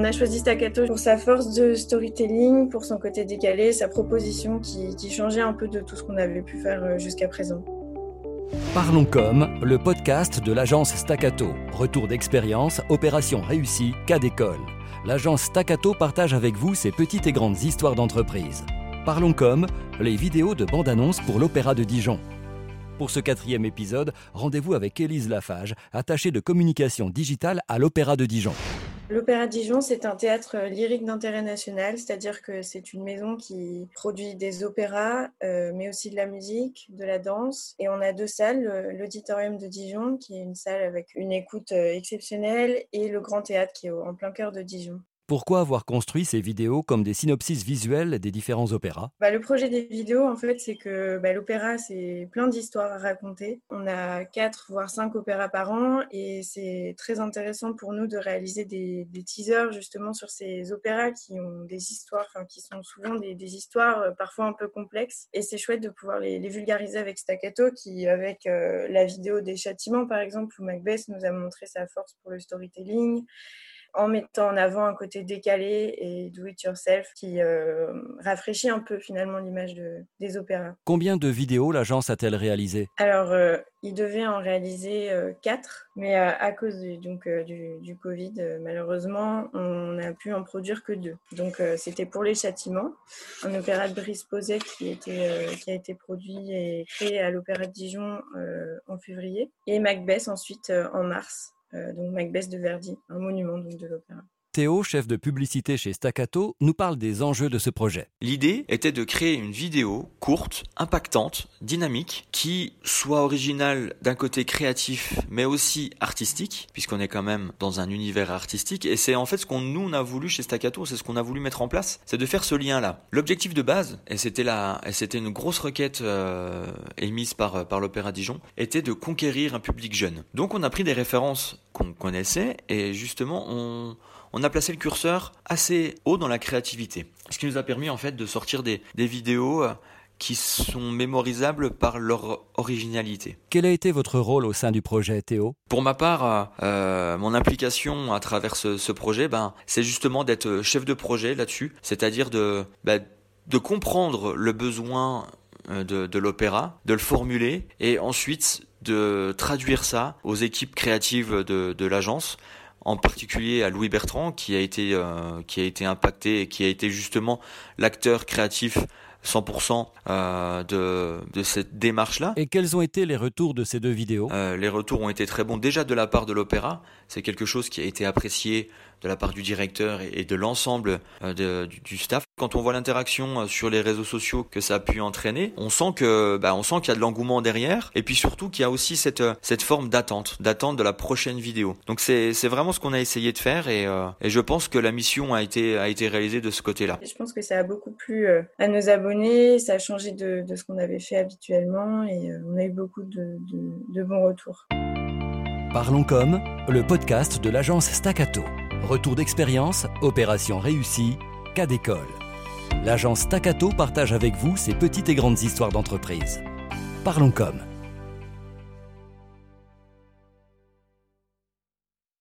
On a choisi Staccato pour sa force de storytelling, pour son côté décalé, sa proposition qui, changeait un peu de tout ce qu'on avait pu faire euh, jusqu'à présent. Parlons comme, le podcast de l'agence Staccato. Retour d'expérience, opération réussie, cas d'école. L'agence Staccato partage avec vous ses petites et grandes histoires d'entreprise. Parlons comme, les vidéos de bande-annonce pour l'Opéra de Dijon. Pour ce quatrième épisode, rendez-vous avec Élise Lafage, attachée de communication digitale à l'Opéra de Dijon. L'Opéra Dijon, c'est un théâtre euh, lyrique d'intérêt national, c'est-à-dire que c'est une maison qui produit des opéras, euh, mais aussi de la musique, de la danse. Et on a deux salles, l'Auditorium de Dijon, qui est une salle avec une écoute euh, exceptionnelle, et le Grand Théâtre, qui est en plein cœur de Dijon. Pourquoi avoir construit ces vidéos comme des synopsis visuels des différents opéras? Bah, Le projet des vidéos, en fait, c'est que bah, l'opéra, c'est plein d'histoires à raconter. On a quatre, voire cinq opéras par an et c'est très intéressant pour nous de réaliser des, teasers justement sur ces opéras qui ont des histoires, qui sont souvent des, histoires euh, parfois un peu complexes. Et c'est chouette de pouvoir les, vulgariser avec Staccato qui, avec euh, la vidéo des châtiments, par exemple, où Macbeth nous a montré sa force pour le storytelling en mettant en avant un côté décalé et do it yourself qui euh, rafraîchit un peu finalement l'image des opéras. Combien de vidéos l'agence a-t-elle réalisé Alors, euh, il devait en réaliser euh, quatre, mais à cause du, donc, du, Covid, malheureusement, on n'a pu en produire que deux. Donc, c'était pour Les Châtiments, un opéra de Brice qui, était, qui a été produit et créé à l'Opéra de Dijon en février, et Macbeth ensuite en mars. Euh, donc Macbeth de Verdi, un monument de l'opéra. Théo, chef de publicité chez Staccato, nous parle des enjeux de ce projet. L'idée était de créer une vidéo courte, impactante, dynamique, qui soit originale d'un côté créatif, mais aussi artistique, puisqu'on est quand même dans un univers artistique. Et c'est en fait ce qu'on nous a voulu chez Staccato, c'est ce qu'on a voulu mettre en place, c'est de faire ce lien-là. L'objectif de base, et c'était la, et c'était une grosse requête euh, émise par par l'Opéra Dijon, était de conquérir un public jeune. Donc on a pris des références qu'on connaissait et justement on on a placé le curseur assez haut dans la créativité. Ce qui nous a permis en fait de sortir des, vidéos euh, qui sont mémorisables par leur originalité. Quel a été votre rôle au sein du projet Théo? Pour ma part, euh, euh, mon implication à travers ce, projet, ben, c'est justement d'être chef de projet là-dessus, c'est-à-dire de, ben, de comprendre le besoin de, l'opéra, de le formuler et ensuite de traduire ça aux équipes créatives de, de l'agence en particulier à Louis Bertrand qui a été euh, qui a été impacté et qui a été justement l'acteur créatif 100% euh, de, de cette démarche-là. Et quels ont été les retours de ces deux vidéos? Euh, Les retours ont été très bons. Déjà de la part de l'opéra, c'est quelque chose qui a été apprécié de la part du directeur et de l'ensemble euh, du, staff. Quand on voit l'interaction euh, sur les réseaux sociaux que ça a pu entraîner, on sent que bah, on sent qu'il y a de l'engouement derrière et puis surtout qu'il y a aussi cette euh, cette forme d'attente, d'attente de la prochaine vidéo. Donc c'est c'est vraiment ce qu'on a essayé de faire et, et je pense que la mission a été a été réalisée de ce côté-là. Je pense que ça a beaucoup plu à nos abonnés, ça a changé de, de ce qu'on avait fait habituellement et on a eu beaucoup de, de, de bons retours. Parlons comme le podcast de l'agence Staccato. Retour d'expérience, opération réussie, cas d'école. L'agence Staccato partage avec vous ses petites et grandes histoires d'entreprise. Parlons comme.